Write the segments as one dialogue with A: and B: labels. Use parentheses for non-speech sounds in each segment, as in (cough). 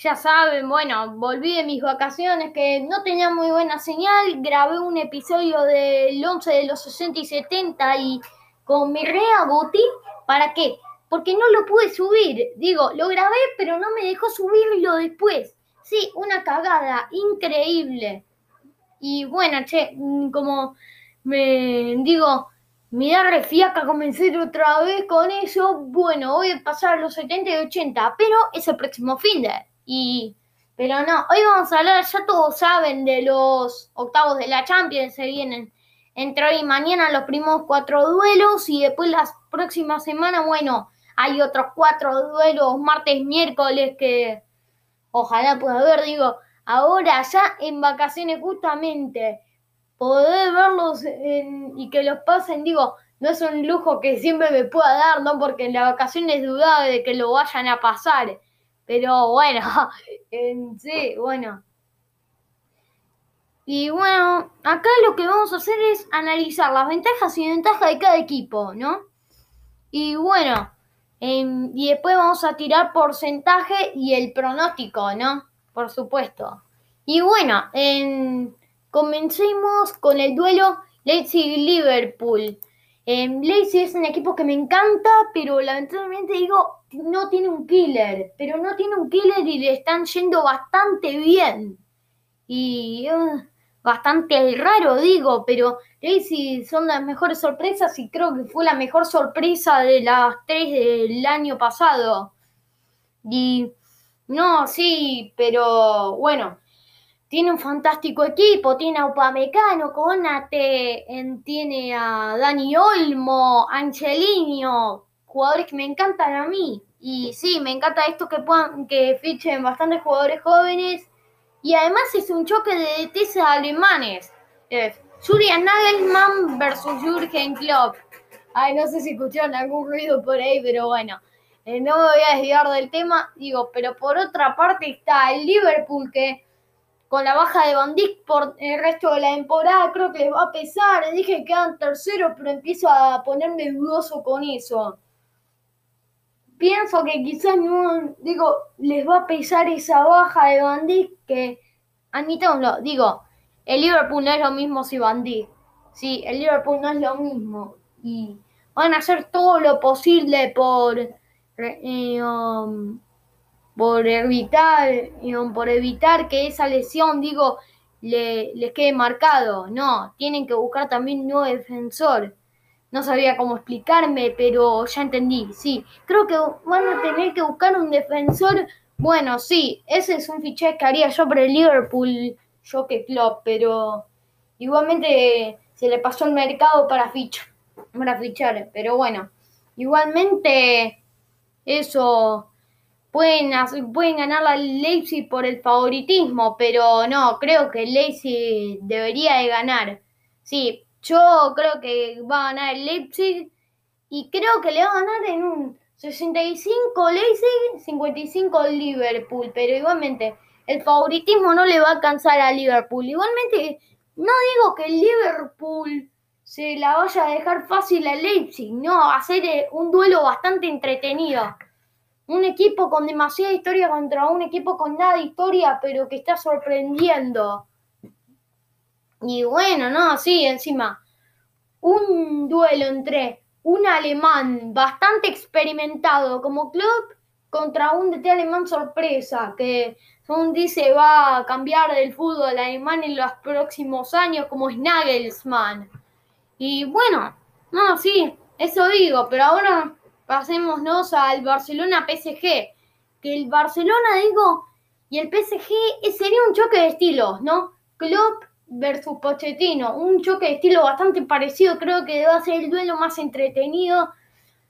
A: ya saben, bueno, volví de mis vacaciones que no tenía muy buena señal, grabé un episodio del 11 de los 60 y 70 y con mi rea Boti, ¿para qué? Porque no lo pude subir, digo, lo grabé pero no me dejó subirlo después. Sí, una cagada, increíble. Y bueno, che, mm, como me digo, me da refiaca comenzar otra vez con eso. Bueno, voy a pasar a los 70 y 80, pero es el próximo fin de. Y, pero no, hoy vamos a hablar, ya todos saben, de los octavos de la Champions. Se vienen entre hoy y mañana los primeros cuatro duelos y después las próximas semanas, bueno, hay otros cuatro duelos martes, miércoles que ojalá pueda ver, digo, ahora ya en vacaciones justamente poder verlos y que los pasen, digo, no es un lujo que siempre me pueda dar, ¿no? Porque en la vacación es dudable de que lo vayan a pasar. Pero bueno, (laughs) sí, bueno. Y bueno, acá lo que vamos a hacer es analizar las ventajas y desventajas de cada equipo, ¿no? Y bueno, em, y después vamos a tirar porcentaje y el pronóstico, ¿no? Por supuesto. Y bueno, en Comencemos con el duelo Leipzig-Liverpool. Eh, Leipzig es un equipo que me encanta, pero lamentablemente digo, no tiene un killer. Pero no tiene un killer y le están yendo bastante bien. Y bastante raro, digo, pero Leipzig son las mejores sorpresas y creo que fue la mejor sorpresa de las tres del año pasado. Y no, sí, pero bueno, tiene un fantástico equipo, tiene a Upamecano, Conate, tiene a Dani Olmo, Angelino, jugadores que me encantan a mí. Y sí, me encanta esto que puedan, que fichen bastantes jugadores jóvenes. Y además es un choque de DTs alemanes. Es Julian Nagelmann versus Jürgen Klopp. Ay, no sé si escucharon algún ruido por ahí, pero bueno. Eh, no me voy a desviar del tema. Digo, pero por otra parte está el Liverpool que con la baja de Van Dijk por el resto de la temporada, creo que les va a pesar. Dije que quedan terceros, pero empiezo a ponerme dudoso con eso. Pienso que quizás no, digo, les va a pesar esa baja de Van que, admitámoslo, digo, el Liverpool no es lo mismo si Van. Sí, el Liverpool no es lo mismo. Y van a hacer todo lo posible por... Eh, um, por evitar, por evitar que esa lesión, digo, le, les quede marcado. No, tienen que buscar también un nuevo defensor. No sabía cómo explicarme, pero ya entendí. Sí, creo que van a tener que buscar un defensor. Bueno, sí, ese es un fichaje que haría yo para el Liverpool, yo que club, pero igualmente se le pasó el mercado para fichar, para fichar. Pero bueno, igualmente eso pueden, pueden ganar la Leipzig por el favoritismo, pero no, creo que el Leipzig debería de ganar. Sí, yo creo que va a ganar el Leipzig y creo que le va a ganar en un 65 Leipzig, 55 Liverpool, pero igualmente el favoritismo no le va a alcanzar a Liverpool. Igualmente, no digo que el Liverpool se la vaya a dejar fácil a Leipzig, no, va a ser eh, un duelo bastante entretenido un equipo con demasiada historia contra un equipo con nada de historia, pero que está sorprendiendo. Y bueno, no, sí, encima, un duelo entre un alemán bastante experimentado como club contra un DT alemán sorpresa, que según dice va a cambiar el fútbol alemán en los próximos años como es. Y bueno, no, sí, eso digo, pero ahora pasémonos al Barcelona PSG, que el Barcelona, digo, y el PSG sería un choque de estilos, ¿no? Klopp versus Pochettino, un choque de estilo bastante parecido, creo que va a ser el duelo más entretenido.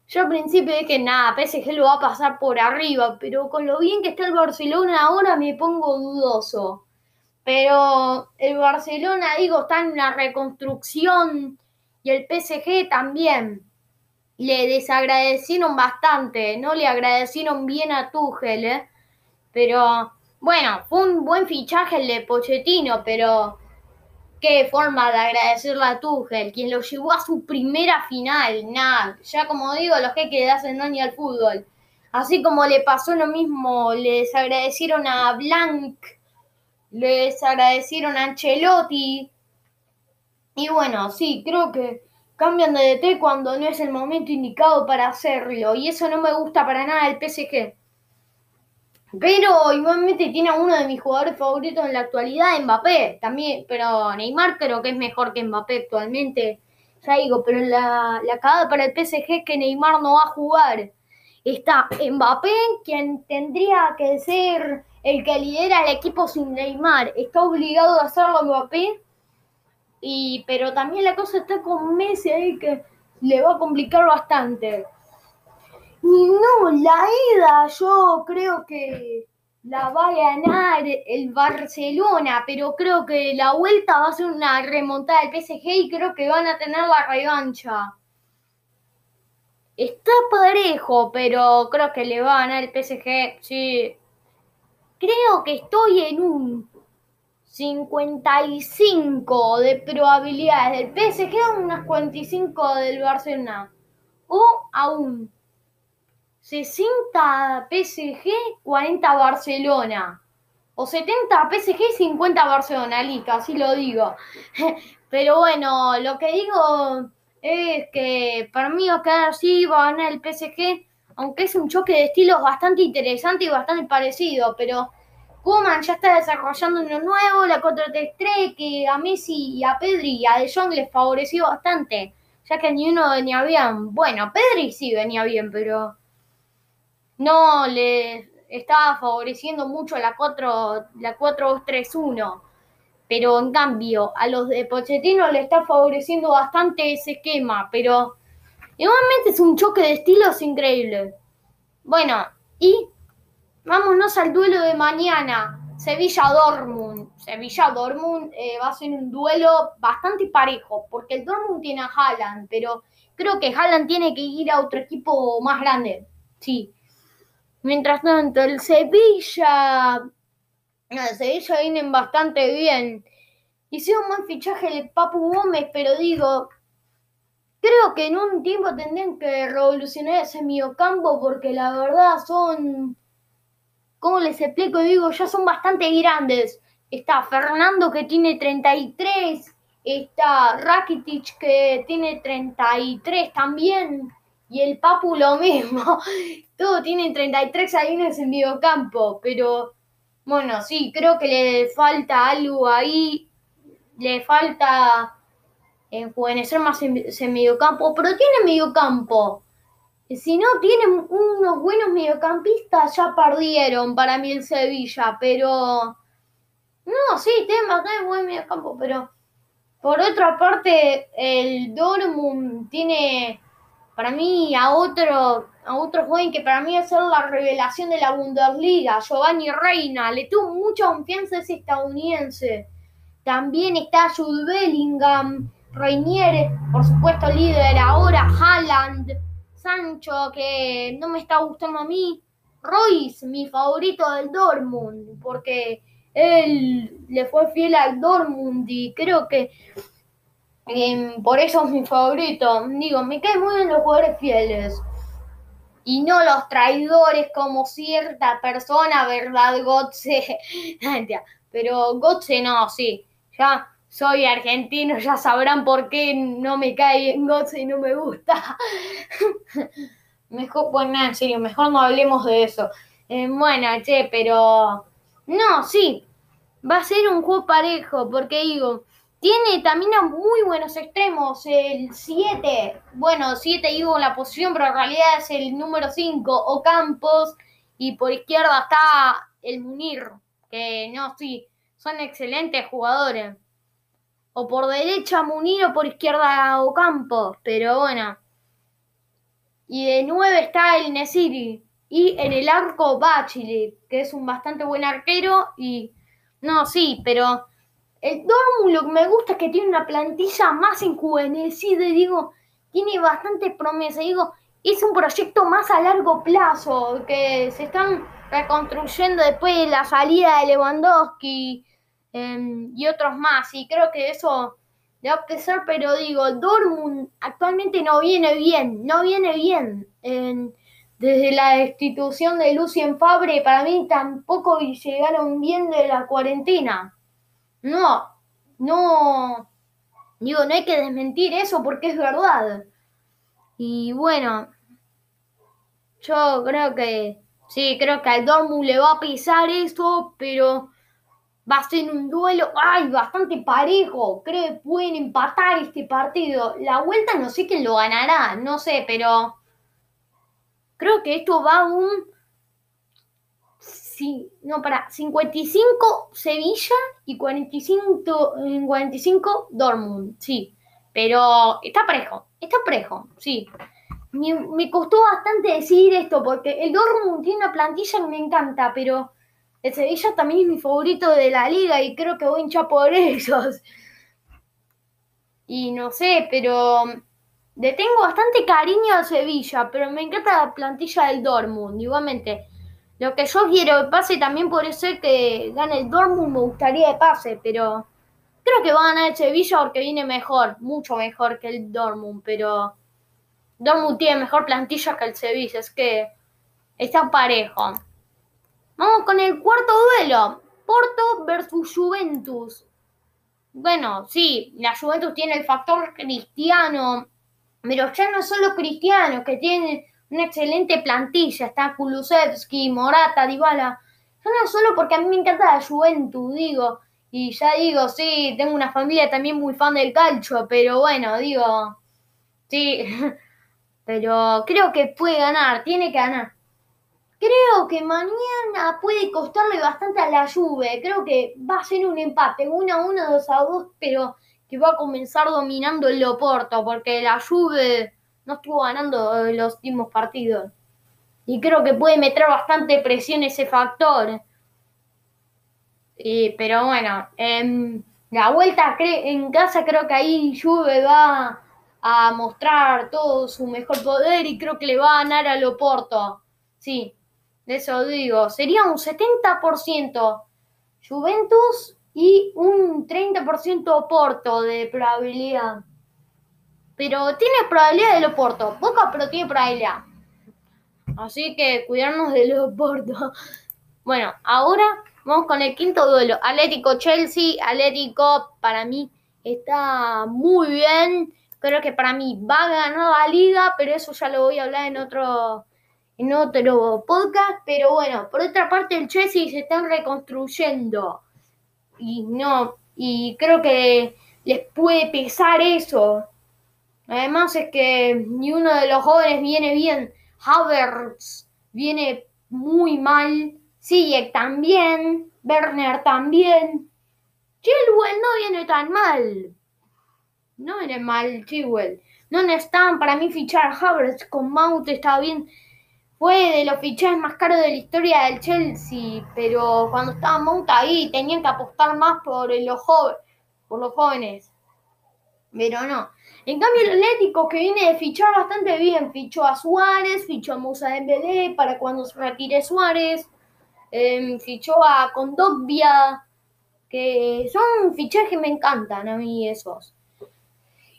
A: Yo al principio dije, nada, PSG lo va a pasar por arriba, pero con lo bien que está el Barcelona ahora me pongo dudoso. Pero el Barcelona, digo, está en una reconstrucción y el PSG también le desagradecieron bastante, no le agradecieron bien a Tuchel, ¿eh? pero bueno, fue un buen fichaje el de Pochettino, pero qué forma de agradecerle a Tuchel, quien lo llevó a su primera final, nada, ya como digo, los que hacen daño al fútbol. Así como le pasó lo mismo, les agradecieron a Blanc, les agradecieron a Ancelotti. Y bueno, sí, creo que cambian de DT cuando no es el momento indicado para hacerlo. Y eso no me gusta para nada del PSG. Pero igualmente tiene a uno de mis jugadores favoritos en la actualidad, Mbappé. También, pero Neymar creo que es mejor que Mbappé actualmente. Ya digo, pero la, la cagada para el PSG es que Neymar no va a jugar. Está Mbappé, quien tendría que ser el que lidera el equipo sin Neymar. Está obligado a hacerlo Mbappé. Y, pero también la cosa está con Messi ahí que le va a complicar bastante. No, la ida yo creo que la va a ganar el Barcelona, pero creo que la vuelta va a ser una remontada del PSG y creo que van a tener la revancha. Está parejo, pero creo que le va a ganar el PSG, sí. Creo que estoy en un 55 de probabilidades del PSG, unas 45 del Barcelona. O aún 60 PSG, 40 Barcelona. O 70 PSG, 50 Barcelona, listo, así lo digo. (laughs) Pero bueno, lo que digo es que para mí va a quedar así, va a ganar el PSG, aunque es un choque de estilos bastante interesante y bastante parecido, pero Kuman ya está desarrollando uno nuevo, la 4-3-3, que a Messi y a Pedri y a De Jong les favoreció bastante, ya que ni uno venía bien. Bueno, Pedri sí venía bien, pero no le estaba favoreciendo mucho la 4 la 4-2-3-1. Pero en cambio, a los de Pochettino le está favoreciendo bastante ese esquema, pero igualmente es un choque de estilos increíble. Bueno, y vámonos al duelo de mañana. Sevilla-Dortmund. Sevilla-Dortmund eh, va a ser un duelo bastante parejo, porque el Dortmund tiene a Haaland, pero creo que Haaland tiene que ir a otro equipo más grande. Sí, Mientras tanto, el Sevilla. El Sevilla vienen bastante bien. Hicieron buen fichaje el Papu Gómez, pero digo. Creo que en un tiempo tendrían que revolucionar ese mediocampo porque la verdad son. ¿Cómo les explico? Digo, ya son bastante grandes. Está Fernando que tiene 33. Está Rakitic que tiene 33 también. Y el Papu lo mismo. (laughs) Todo tiene 33 años en mediocampo. Pero bueno, sí, creo que le falta algo ahí. Le falta enjuvenecer más ese mediocampo. Pero tiene mediocampo. Si no tienen unos buenos mediocampistas, ya perdieron para mí el Sevilla. Pero. No, sí, tiene bastante buen mediocampo. Pero. Por otra parte, el Dortmund tiene para mí a otro, a otro joven que para mí va a la revelación de la Bundesliga, Giovanni Reina, le tuvo mucha confianza ese estadounidense. También está Jude Bellingham, Reinier, por supuesto líder ahora, Haaland, Sancho, que no me está gustando a mí, Royce, mi favorito del Dortmund, porque él le fue fiel al Dortmund y creo que por eso es mi favorito. Digo, me caen muy bien los jugadores fieles. Y no los traidores como cierta persona, ¿verdad, Gotze? (laughs) Pero Gotze no, sí. Ya soy argentino, ya sabrán por qué no me cae bien Gotze y no me gusta. (laughs) mejor, bueno, en serio, mejor no hablemos de eso. Eh, bueno, che, pero... No, sí. Va a ser un juego parejo, porque digo, tiene también a muy buenos extremos. El 7, bueno, 7 digo la posición, pero en realidad es el número 5, Ocampos. Y por izquierda está el Munir, que no, sí, son excelentes jugadores. O por derecha Munir o por izquierda Ocampos, pero bueno. Y de 9 está el Nesiri. Y en el arco Bachile, que es un bastante buen arquero. Y no, sí, pero el Dortmund lo que me gusta es que tiene una plantilla más enjuvenecida y digo, tiene bastante promesa. Digo, es un proyecto más a largo plazo que se están reconstruyendo después de la salida de Lewandowski em, y otros más. Y creo que eso le va a pesar, pero digo, Dortmund actualmente no viene bien, no viene bien. desde la destitución de Lucien Fabre, para mí tampoco llegaron bien de la cuarentena. No, no, digo, no hay que desmentir eso porque es verdad. Y bueno, yo creo que, sí, creo que al Dortmund le va a pisar eso, pero va a ser un duelo, ay, bastante parejo. Creo que pueden empatar este partido. La vuelta no sé quién lo ganará, no sé, pero creo que esto va un... Sí, no, para 55 Sevilla y 45, 45 Dortmund, sí. Pero está parejo, está parejo, sí. Me, costó bastante decir esto porque el Dortmund tiene una plantilla que me encanta, pero el Sevilla también es mi favorito de la liga y creo que voy a por (laughs) esos. Y no sé, pero le tengo bastante cariño al Sevilla, pero me encanta la plantilla del Dortmund, igualmente. Lo que yo quiero que pase también puede ser que gane el Dortmund, me gustaría que pase, pero creo que va a ganar el Sevilla porque viene mejor, mucho mejor que el Dortmund, pero Dortmund tiene mejor plantilla que el Sevilla, es que está parejo. Vamos con el cuarto duelo. Porto versus Juventus. Bueno, sí, la Juventus tiene el factor cristiano, pero ya no solo cristiano, que tiene una excelente plantilla. Está Kulusevski, Morata, Dybala. Ya no solo porque a mí me encanta la Juventus, digo. Y ya digo, sí, tengo una familia también muy fan del calcio, pero bueno, digo, sí, (laughs) pero creo que puede ganar, tiene que ganar. Creo que mañana puede costarle bastante a la Juve. Creo que va a ser un empate, 1 a 1, 2 a 2, pero que va a comenzar dominando el Loporto, porque la Juve no estuvo ganando los últimos partidos. Y creo que puede meter bastante presión ese factor. pero bueno, en la vuelta en casa creo que ahí Juve va a mostrar todo su mejor poder y creo que le va a ganar a Loporto. Sí, eso digo, sería un 70% Juventus y un 30% Oporto de probabilidad. Pero tiene probabilidad de Oporto, poca pero tiene probabilidad. Así que cuidarnos de Oporto. (laughs) Bueno, ahora vamos con el quinto duelo. Atlético Chelsea, Atlético para mí está muy bien. Creo que para mí va a ganar la liga, pero eso ya lo voy a hablar en otro en otro podcast, pero bueno, por otra parte el Chelsea se está reconstruyendo y no, y creo que les puede pesar eso. Además es que ni uno de los jóvenes viene bien, Havertz viene muy mal, Sijek también, Werner también, Chilwell no viene tan mal. No viene mal Chilwell. No necesitan para mí fichar Havertz con Mount está bien fue de los fichajes más caros de la historia del Chelsea, pero cuando estaba Mount ahí tenían que apostar más por los, por los jóvenes. Pero no. En cambio, el Atlético que viene de fichar bastante bien, fichó a Suárez, fichó a Musa Dembélé para cuando se retire Suárez, em, fichó a Condovia, que son fichajes que me encantan a mí esos.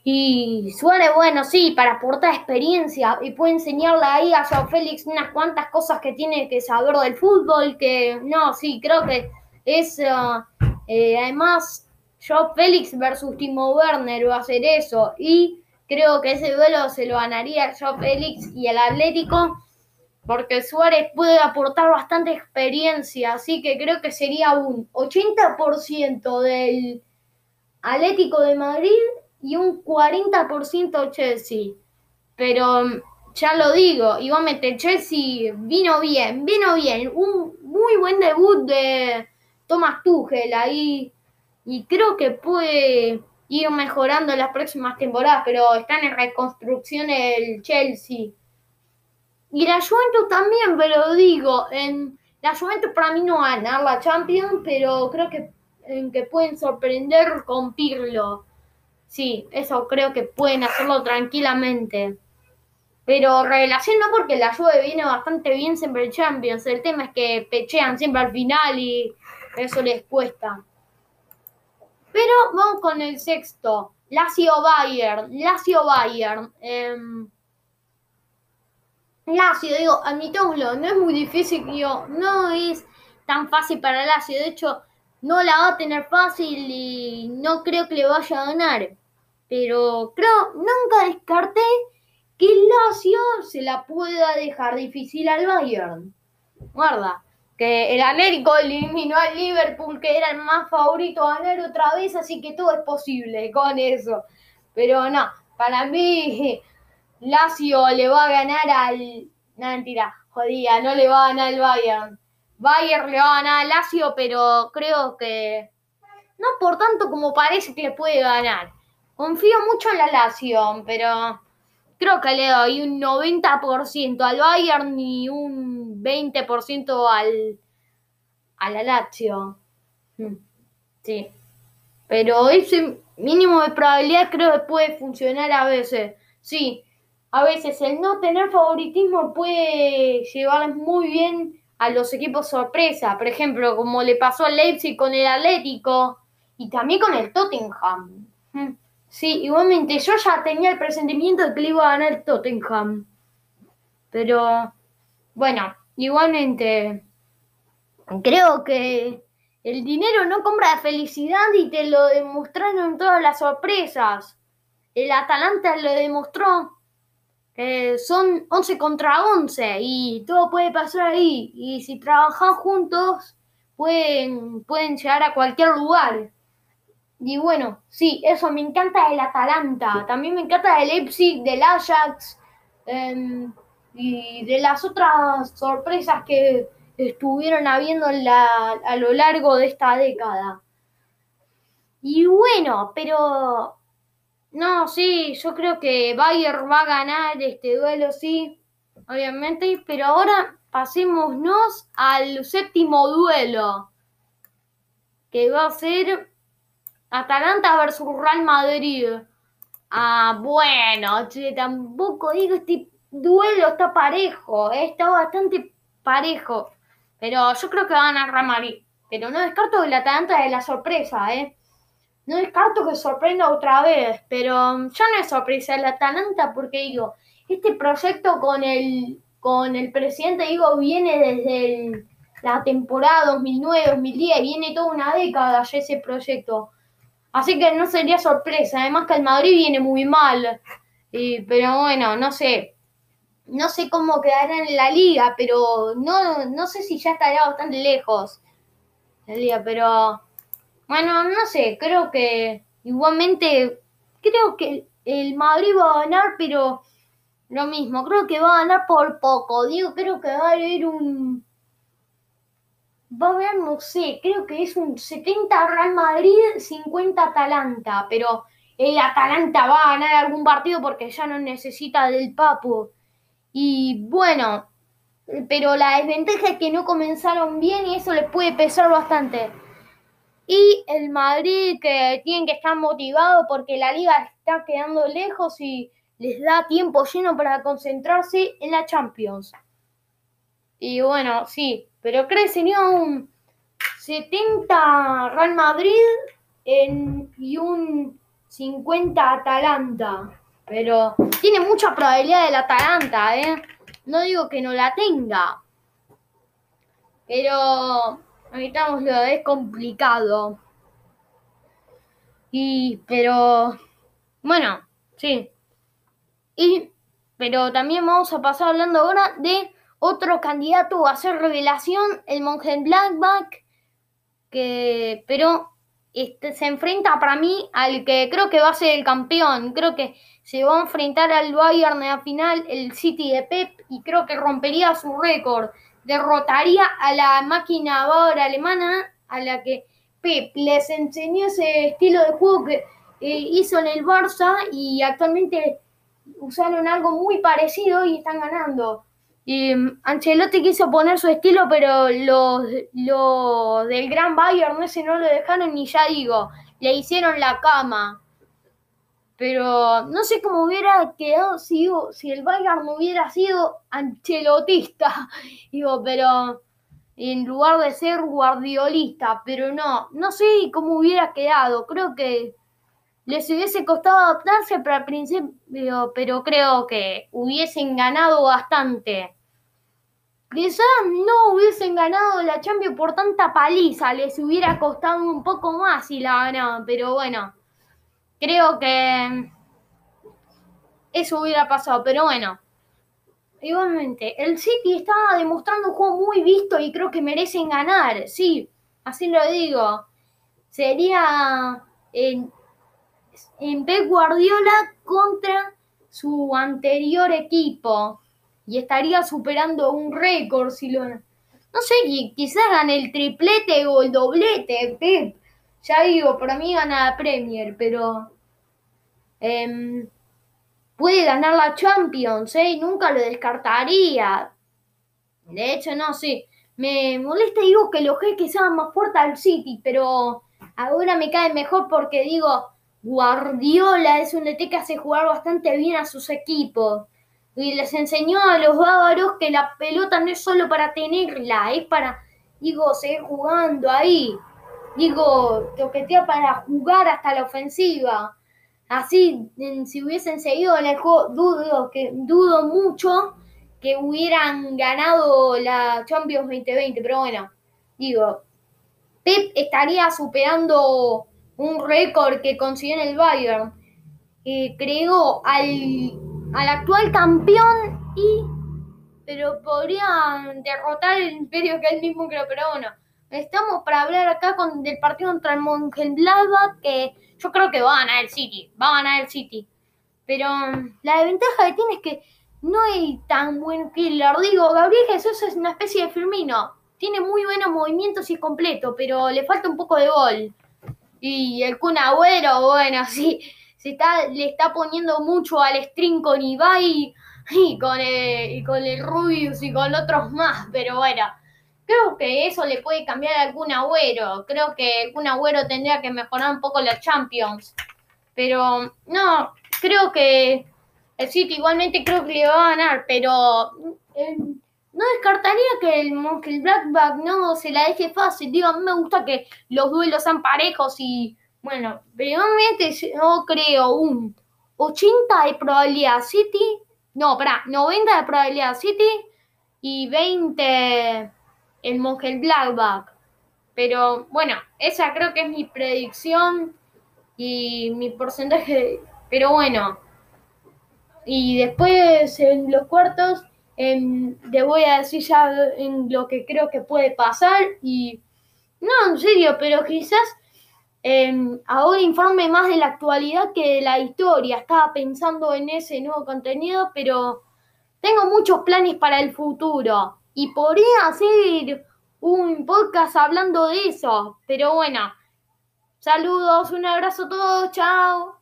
A: Y Suárez, bueno, sí, para aportar experiencia y puede enseñarle ahí a Joao Félix unas cuantas cosas que tiene que saber del fútbol, que no, sí, creo que es, uh, eh, además, Joao Félix versus Timo Werner va a hacer eso y creo que ese duelo se lo ganaría Joao Félix y el Atlético porque Suárez puede aportar bastante experiencia, así que creo que sería un 80% del Atlético de Madrid y un 40% Chelsea. Pero ya lo digo, igualmente Chelsea vino bien, vino bien. Un muy buen debut de Thomas Tuchel ahí. Y creo que puede ir mejorando en las próximas temporadas, pero están en reconstrucción el Chelsea. Y la Juventus también, pero digo, en la Juventus para mí no va a ganar la Champions, pero creo que, en que pueden sorprender con Pirlo. Sí, eso creo que pueden hacerlo tranquilamente. Pero revelación no porque la Juve viene bastante bien siempre en Champions. El tema es que pechean siempre al final y eso les cuesta. Pero vamos con el sexto. Lazio Bayern. Lazio Bayern. Em, Lazio, digo, admitámoslo, no es muy difícil, digo, no es tan fácil para Lazio, de hecho, no la va a tener fácil y no creo que le vaya a ganar. Pero creo, nunca descarté que Lazio se la pueda dejar difícil al Bayern. Guarda, que el Atlético eliminó al Liverpool, que era el más favorito a ganar otra vez, así que todo es posible con eso. Pero no, para mí (laughs) Lazio le va a ganar al... No, mentira, jodía, no le va a ganar al Bayern. Bayern le va a ganar al Lazio, pero creo que no por tanto como parece que le puede ganar. Confío mucho en la Lazio, pero creo que le doy un 90% al Bayern y un 20% al, a la Lazio. Hmm, sí. Pero ese mínimo de probabilidad creo que puede funcionar a veces. Sí, a veces el no tener favoritismo puede llevar muy bien a los equipos sorpresa. Por ejemplo, como le pasó al Leipzig con el Atlético y también con el Tottenham. Sí, igualmente, yo ya tenía el presentimiento de que le iba a ganar Tottenham. Pero, bueno, igualmente, creo que el dinero no compra felicidad y te lo demostraron todas las sorpresas. El Atalanta lo demostró. que son 11 contra 11 y todo puede pasar ahí. Y si trabajan juntos, pueden, pueden llegar a cualquier lugar. Y bueno, sí, eso me encanta del Atalanta. También me encanta del Leipzig, del Ajax em, y de las otras sorpresas que estuvieron habiendo a lo largo de esta década. Y bueno, pero no, sí, yo creo que Bayer va a ganar este duelo, sí, obviamente. Pero ahora pasémonos al séptimo duelo, que va a ser Atalanta versus Real Madrid. Ah, bueno, tampoco digo este duelo está parejo, eh, está bastante parejo. Pero yo creo que va a Real Madrid. Pero no descarto que el Atalanta es la sorpresa, ¿eh? No descarto que sorprenda otra vez, pero ya no es sorpresa el Atalanta porque digo, este proyecto con el, con el presidente, digo, viene desde la temporada 2009-2010, viene toda una década ya ese proyecto. Así que no sería sorpresa. Además que el Madrid viene muy mal. pero bueno, no sé. No sé cómo quedará en la liga, pero no, no sé si ya estaría bastante lejos. La liga, pero bueno, no sé. Creo que igualmente, creo que el Madrid va a ganar, pero lo mismo. Creo que va a ganar por poco. Digo, creo que va a haber un va a haber, no sé, creo que es un 70 Real Madrid, 50 Atalanta, pero el Atalanta va a ganar algún partido porque ya no necesita del Papo. Y bueno, pero la desventaja es que no comenzaron bien y eso les puede pesar bastante. Y el Madrid que tienen que estar motivados porque la liga está quedando lejos y les da tiempo lleno para concentrarse en la Champions. Y bueno, sí, pero sería un 70 Real Madrid y un 50 Atalanta. Pero tiene mucha probabilidad del Atalanta, ¿eh? No digo que no la tenga. Pero, lo es complicado. Y, pero, bueno, sí. Y, pero también vamos a pasar hablando ahora de otro candidato a hacer revelación, el Blackback, que, pero este, se enfrenta para mí al que creo que va a ser el campeón. Creo que se va a enfrentar al Bayern en la final, el City de Pep, y creo que rompería su récord. Derrotaría a la máquina ahora alemana, a la que Pep les enseñó ese estilo de juego que eh, hizo en el Barça y actualmente usaron algo muy parecido y están ganando. Y mm, Ancelotti quiso poner su estilo, pero los, del Gran Bayern ese no lo dejaron ni ya digo, le hicieron la cama. Pero no sé cómo hubiera quedado si, si el Bayern hubiera sido ancelotista. (laughs) Digo, pero en lugar de ser guardiolista, pero no, no sé cómo hubiera quedado. Creo que les hubiese costado adaptarse para el principio, pero creo que hubiesen ganado bastante. Quizás no hubiesen ganado la Champions por tanta paliza, les hubiera costado un poco más si la ganaban, pero bueno, creo que eso hubiera pasado, pero bueno. Igualmente, el City estaba demostrando un juego muy visto y creo que merecen ganar, sí, así lo digo. Sería en, Pep Guardiola contra su anterior equipo y estaría superando un récord si lo... No sé, quizás gane el triplete o el doblete, Pep. Ya digo, para mí gana la Premier, pero... Em, puede ganar la Champions, ¿eh? Nunca lo descartaría. De hecho, no sé. Me molesta, digo, que los que sean más fuertes al City, pero ahora me cae mejor porque digo, Guardiola es un DT que hace jugar bastante bien a sus equipos y les enseñó a los bávaros que la pelota no es solo para tenerla, es para, digo, seguir jugando ahí. Digo, toquetea para jugar hasta la ofensiva. Así, si hubiesen seguido el juego, dudo, que, dudo mucho que hubieran ganado la Champions 2020, pero bueno, digo, Pep estaría superando un récord que consiguió en el Bayern. que creó al al actual campeón y pero podrían derrotar el imperio que él mismo creó, pero bueno, estamos para hablar acá con del partido contra el Mönchengladbach que yo creo que va a ganar el City, va a ganar el City. Pero la desventaja que tiene es que no hay tan buen killer. Digo, Gabriel Jesús es una especie de Firmino. Tiene muy buenos movimientos y es completo, pero le falta un poco de gol. Y el Kun Agüero, bueno, (laughs) sí, está, le está poniendo mucho al string con Ibai y con, el, y con el Rubius y con otros más, pero bueno, creo que eso le puede cambiar a algún agüero. Creo que algún agüero tendría que mejorar un poco los Champions. Pero no, creo que el City igualmente creo que le va a ganar, pero eh, no descartaría que el, que el Blackback no se la deje fácil. Digo, a mí me gusta que los duelos sean parejos y bueno, realmente yo creo un 80 de probabilidad City. No, para 90 de probabilidad City y 20 el Monje Blackback. Pero bueno, esa creo que es mi predicción y mi porcentaje. Pero bueno, y después en los cuartos te voy a decir ya en lo que creo que puede pasar. Y no, en serio, pero quizás Em, ahora informe más de la actualidad que de la historia. Estaba pensando en ese nuevo contenido, pero tengo muchos planes para el futuro y podría hacer un podcast hablando de eso. Pero bueno, saludos, un abrazo a todos, chao.